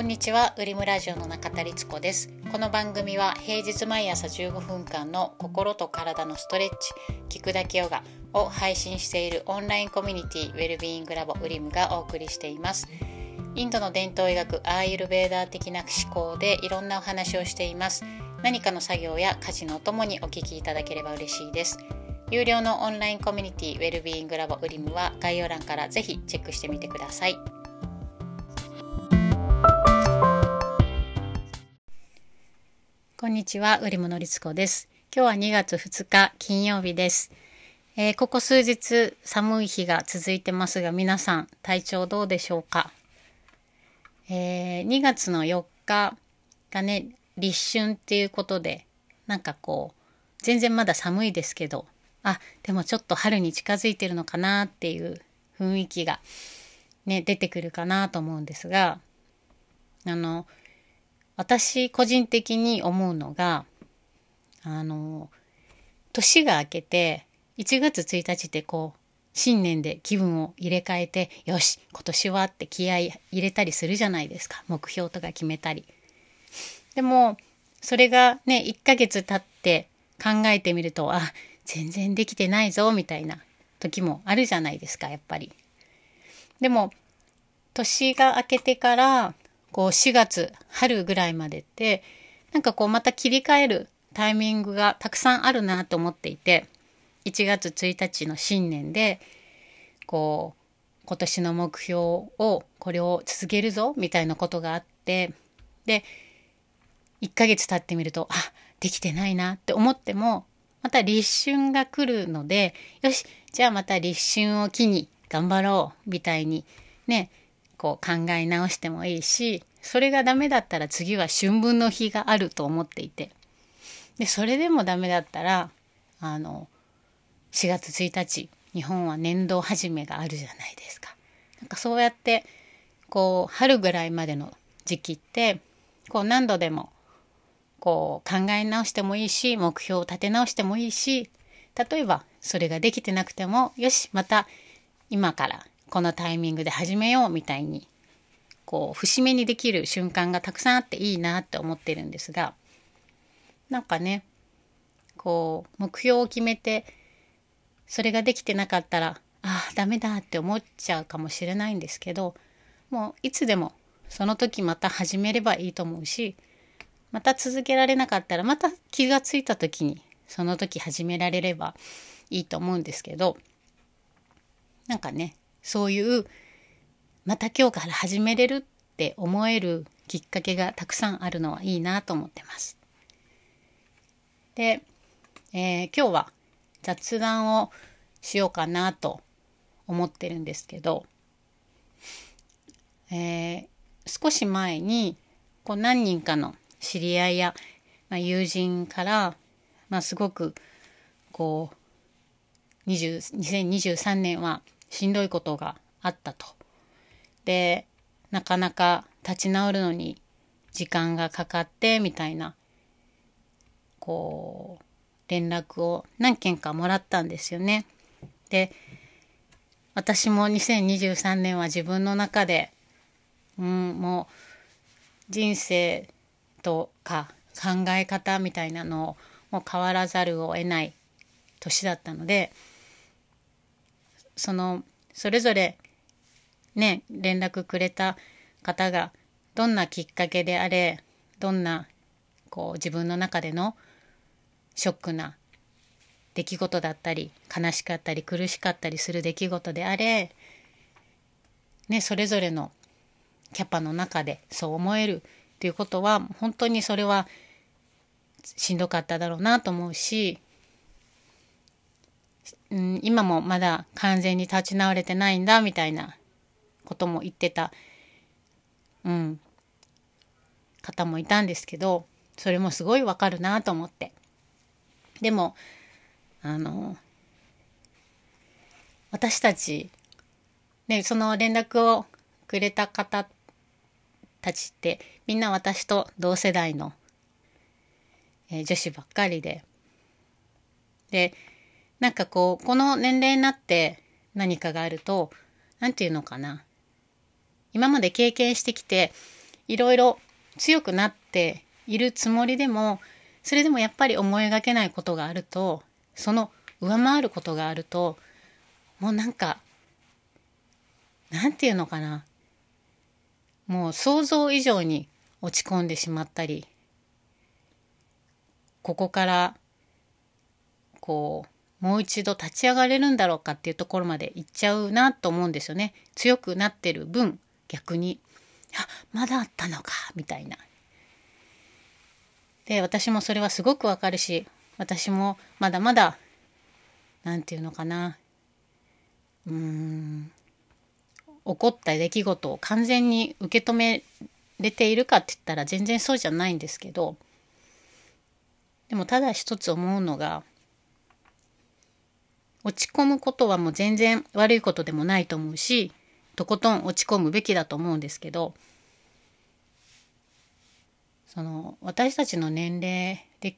こんにちは、ウリムラジオの中田律子です。この番組は平日毎朝15分間の心と体のストレッチ、聞くだけヨガを配信しているオンラインコミュニティウェルビーイングラボウリムがお送りしています。インドの伝統医学アーユルベーダー的な思考でいろんなお話をしています。何かの作業や家事のお供にお聞きいただければ嬉しいです。有料のオンラインコミュニティウェルビーイングラボウリムは概要欄からぜひチェックしてみてください。こんにちは、うりものりつこです。今日は2月2日金曜日です。えーここ数日寒い日が続いてますが、皆さん体調どうでしょうか、えー2月の4日がね、立春っていうことで、なんかこう、全然まだ寒いですけど、あ、でもちょっと春に近づいてるのかなっていう雰囲気がね、出てくるかなと思うんですが、あの、私個人的に思うのがあの年が明けて1月1日ってこう新年で気分を入れ替えてよし今年はって気合い入れたりするじゃないですか目標とか決めたり。でもそれがね1ヶ月経って考えてみるとあ全然できてないぞみたいな時もあるじゃないですかやっぱり。でも年が明けてからこう4月春ぐらいまでってなんかこうまた切り替えるタイミングがたくさんあるなと思っていて1月1日の新年でこう今年の目標をこれを続けるぞみたいなことがあってで1ヶ月経ってみるとあできてないなって思ってもまた立春が来るのでよしじゃあまた立春を機に頑張ろうみたいにねこう考え直してもいいしそれがダメだったら次は春分の日があると思っていてでそれでもダメだったらあの4月1日日本は年度始めがあるじゃないですか。なんかそうやってこう春ぐらいまでの時期ってこう何度でもこう考え直してもいいし目標を立て直してもいいし例えばそれができてなくてもよしまた今からこのタイミングで始めようみたいにこう節目にできる瞬間がたくさんあっていいなって思ってるんですがなんかねこう目標を決めてそれができてなかったらああダメだって思っちゃうかもしれないんですけどもういつでもその時また始めればいいと思うしまた続けられなかったらまた気がついた時にその時始められればいいと思うんですけどなんかねそういうまた今日から始めれるって思えるきっかけがたくさんあるのはいいなと思ってます。で、えー今日は雑談をしようかなと思ってるんですけど、えー少し前にこう何人かの知り合いや、まあ、友人から、まあ、すごくこう20 2023年はしんどいことがあったと。でなかなか立ち直るのに時間がかかってみたいなこう連絡を何件かもらったんですよね。で私も2023年は自分の中で、うん、もう人生とか考え方みたいなのをもう変わらざるを得ない年だったのでそのそれぞれね連絡くれた方がどんなきっかけであれどんなこう自分の中でのショックな出来事だったり悲しかったり苦しかったりする出来事であれ、ね、それぞれのキャパの中でそう思えるっていうことは本当にそれはしんどかっただろうなと思うし、うん、今もまだ完全に立ち直れてないんだみたいなことも言ってた、うん、方もいたんですけどそれもすごいわかるなと思って。でもあの私たちねその連絡をくれた方たちってみんな私と同世代の、えー女子ばっかりで。でなんかこうこの年齢になって何かがあると何て言うのかな。今まで経験してきていろいろ強くなっているつもりでもそれでもやっぱり思い描けないことがあるとその上回ることがあるともうなんかなんていうのかな。もう想像以上に落ち込んでしまったりここからこうもう一度立ち上がれるんだろうかっていうところまで行っちゃうなと思うんですよね。強くなってる分逆に。あまだあったのかみたいな。で私もそれはすごくわかるし私もまだまだ何て言うのかな。うーん起こった出来事を完全に受け止めれているかって言ったら全然そうじゃないんですけどでもただ一つ思うのが落ち込むことはもう全然悪いことでもないと思うしとことん落ち込むべきだと思うんですけどその私たちの年齢で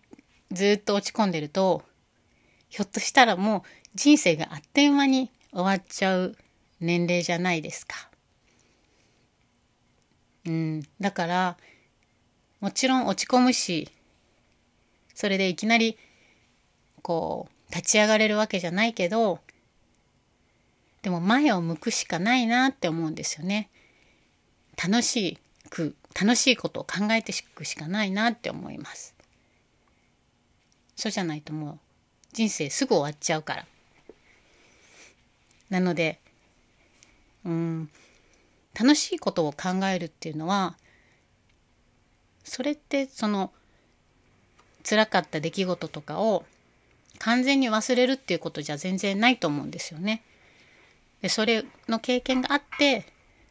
ずっと落ち込んでるとひょっとしたらもう人生があっという間に終わっちゃう年齢じゃないですか。うん、だからもちろん落ち込むしそれでいきなりこう立ち上がれるわけじゃないけどでも前を向くしかないなって思うんですよね。楽しく楽しいことを考えていくしかないなって思います。そうじゃないともう人生すぐ終わっちゃうから。なのでうん楽しいことを考えるっていうのはそれってその辛かった出来事とかを完全に忘れるっていうことじゃ全然ないと思うんですよね。でそれの経験があって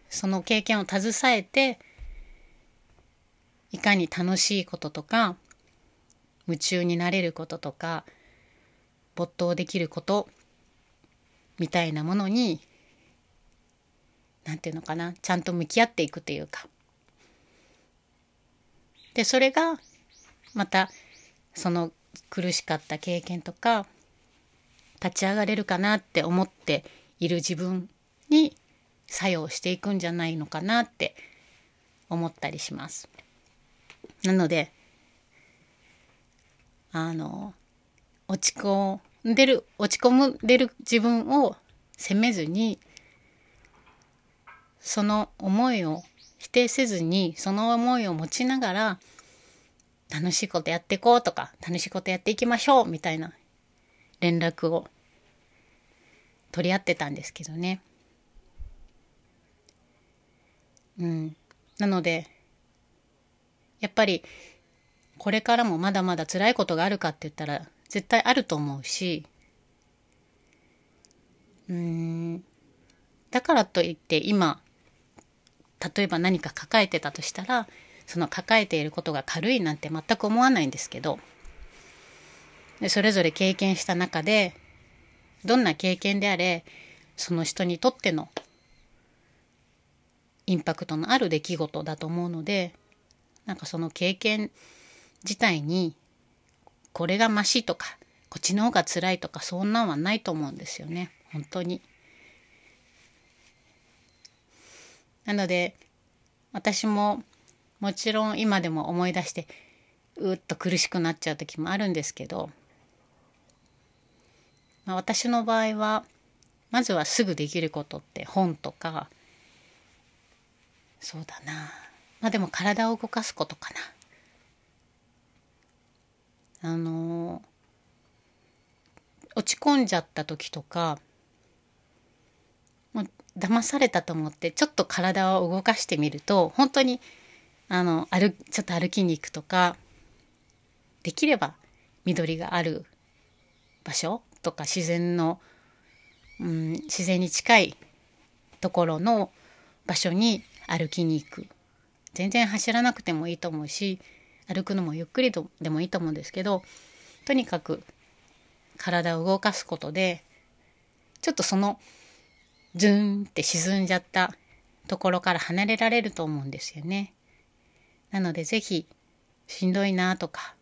その経験を携えていかに楽しいこととか夢中になれることとか没頭できることみたいなものに何て言うのかなちゃんと向き合っていくというかでそれがまたその苦しかった経験とか立ち上がれるかなって思っている自分に作用していくんじゃないのかなって思ったりします。なのであの落ち込んでる落ち込んでる自分を責めずにその思いを否定せずにその思いを持ちながら楽しいことやっていこうとか楽しいことやっていきましょうみたいな連絡を取り合ってたんですけどね。うん、なのでやっぱりこれからもまだまだ辛いことがあるかって言ったら絶対あると思うしうんだからといって今例えば何か抱えてたとしたらその抱えていることが軽いなんて全く思わないんですけどでそれぞれ経験した中でどんな経験であれその人にとってのインパクトのある出来事だと思うのでなんかその経験自体にこれがマシとかこっちの方が辛いとかそんなんはないと思うんですよね本当に。なので私ももちろん今でも思い出してうっと苦しくなっちゃう時もあるんですけど、まあ、私の場合はまずはすぐできることって本とかそうだなまあでも体を動かすことかな。あの落ち込んじゃった時とかもう騙されたと思ってちょっと体を動かしてみると本当にあの歩ちょっと歩きに行くとかできれば緑がある場所とか自然の、うん、自然に近いところの場所に歩きに行く全然走らなくてもいいと思うし歩くのもゆっくりとでもいいと思うんですけどとにかく体を動かすことでちょっとそのズーンって沈んじゃったところから離れられると思うんですよね。なので是非しんどいなとか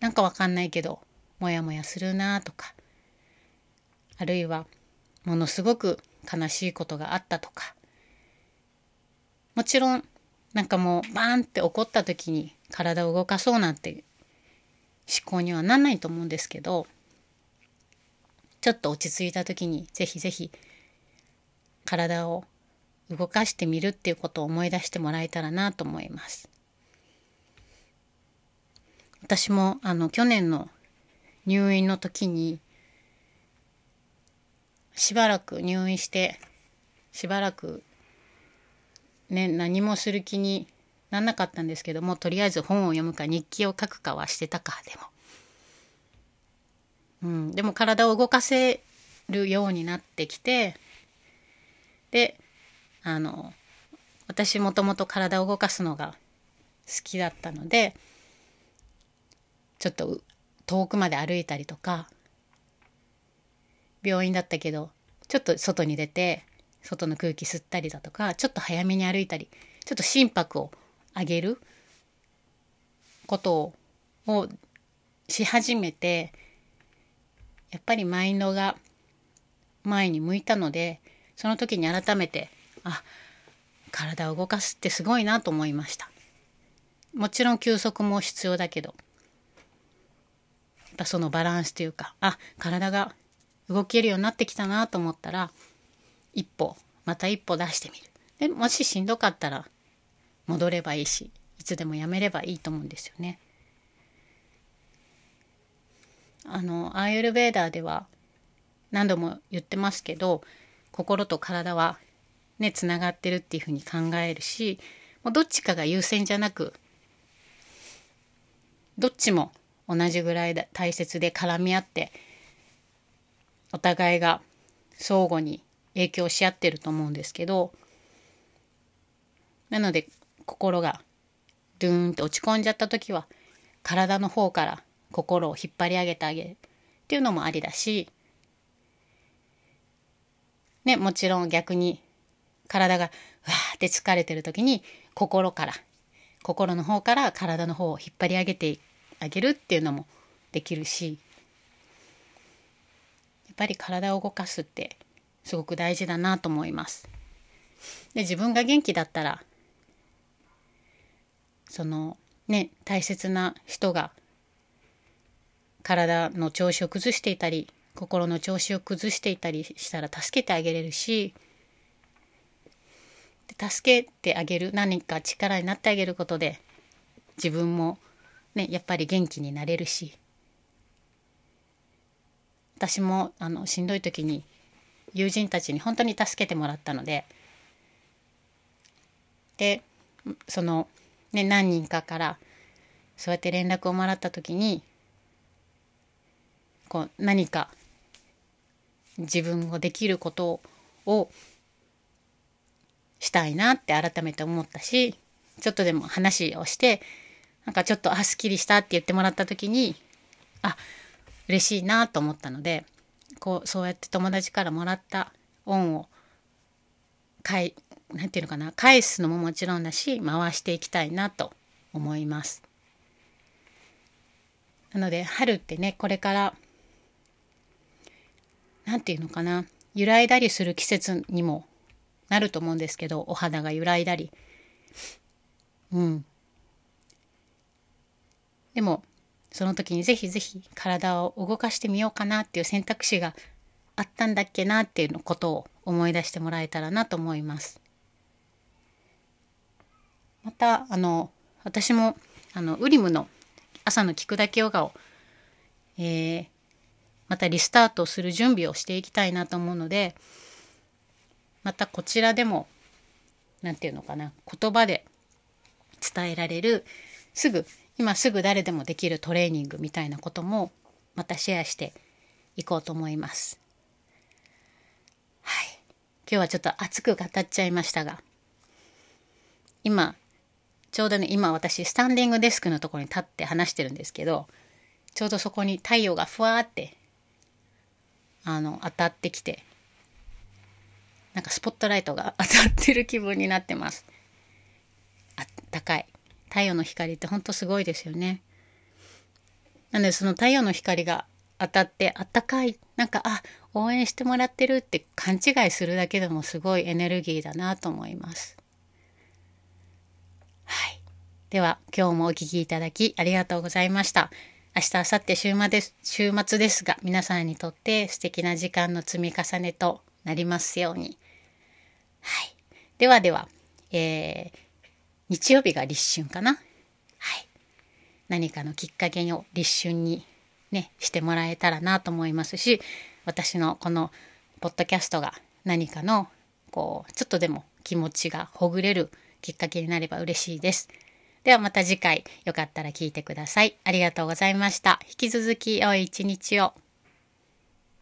なんかわかんないけどモヤモヤするなとかあるいはものすごく悲しいことがあったとかもちろんなんかもうバーンって怒った時に体を動かそうなんて思考にはなんないと思うんですけどちょっと落ち着いた時にぜひぜひ体を動かしてみるっていうことを思い出してもらえたらなと思います。私もあの去年の入院の時にしばらく入院してしばらくね何もする気になんなかったんですけどもとりあえず本を読むか日記を書くかはしてたかでも。うん、でも体を動かせるようになってきてであの私もともと体を動かすのが好きだったのでちょっと遠くまで歩いたりとか病院だったけどちょっと外に出て外の空気吸ったりだとかちょっと早めに歩いたりちょっと心拍を上げることをし始めてやっぱりマインドが前に向いたのでその時に改めてあ体を動かすってすごいなと思いました。もちろん休息も必要だけど。ぱそのバランスというかあ体が動けるようになってきたなと思ったら一歩また一歩出してみるでもししんどかったら戻ればいいしいつでもやめればいいと思うんですよね。あのアーユルベーダーでは何度も言ってますけど心と体はねつながってるっていうふうに考えるしもうどっちかが優先じゃなくどっちも同じぐらい大切で絡み合ってお互いが相互に影響し合ってると思うんですけどなので心がドゥーンって落ち込んじゃった時は体の方から心を引っ張り上げてあげるっていうのもありだしねもちろん逆に体がわーって疲れてる時に心から心の方から体の方を引っ張り上げていく。あげるっていうのもできるしやっぱり体を動かすってすごく大事だなと思います。で自分が元気だったらそのね大切な人が体の調子を崩していたり心の調子を崩していたりしたら助けてあげれるし助けてあげる何か力になってあげることで自分もねやっぱり元気になれるし。私もあのしんどい時に友人たちに本当に助けてもらったので。でその、ね、何人かからそうやって連絡をもらった時にこう何か自分ができることをしたいなって改めて思ったしちょっとでも話をしてなんかちょっとあすっきりしたって言ってもらった時にあ嬉しいなと思ったのでこうそうやって友達からもらった恩を返なんていうのかな返すのももちろんだし回していきたいなと思います。なので春ってねこれから何て言うのかな揺らいだりする季節にもなると思うんですけどお肌が揺らいだりうんでもその時にぜひぜひ体を動かしてみようかなっていう選択肢があったんだっけなっていうのことを思い出してもらえたらなと思います。またあの私もあのウリムの朝の聞くだけヨガを、えー、またリスタートする準備をしていきたいなと思うのでまたこちらでも何て言うのかな言葉で伝えられるすぐ今すぐ誰でもできるトレーニングみたいなこともまたシェアしていこうと思います。はい。今日はちょっと熱く語っちゃいましたが、今、ちょうどね、今私、スタンディングデスクのところに立って話してるんですけど、ちょうどそこに太陽がふわーって、あの、当たってきて、なんかスポットライトが当たってる気分になってます。あったかい。太陽の光ってほんとすごいですよね。なのでその太陽の光が当たってあったかいなんかあ応援してもらってるって勘違いするだけでもすごいエネルギーだなと思います。では今日もお聞きいただきありがとうございました。明日明後日週末です。週末ですが皆さんにとって素敵な時間の積み重ねとなりますように。はい。ではでは、えー、日曜日が立春かなはい何かのきっかけを立春にねしてもらえたらなと思いますし私のこのポッドキャストが何かのこうちょっとでも気持ちがほぐれるきっかけになれば嬉しいです。ではまた次回よかったら聞いてください。ありがとうございました。引き続き良い一日を。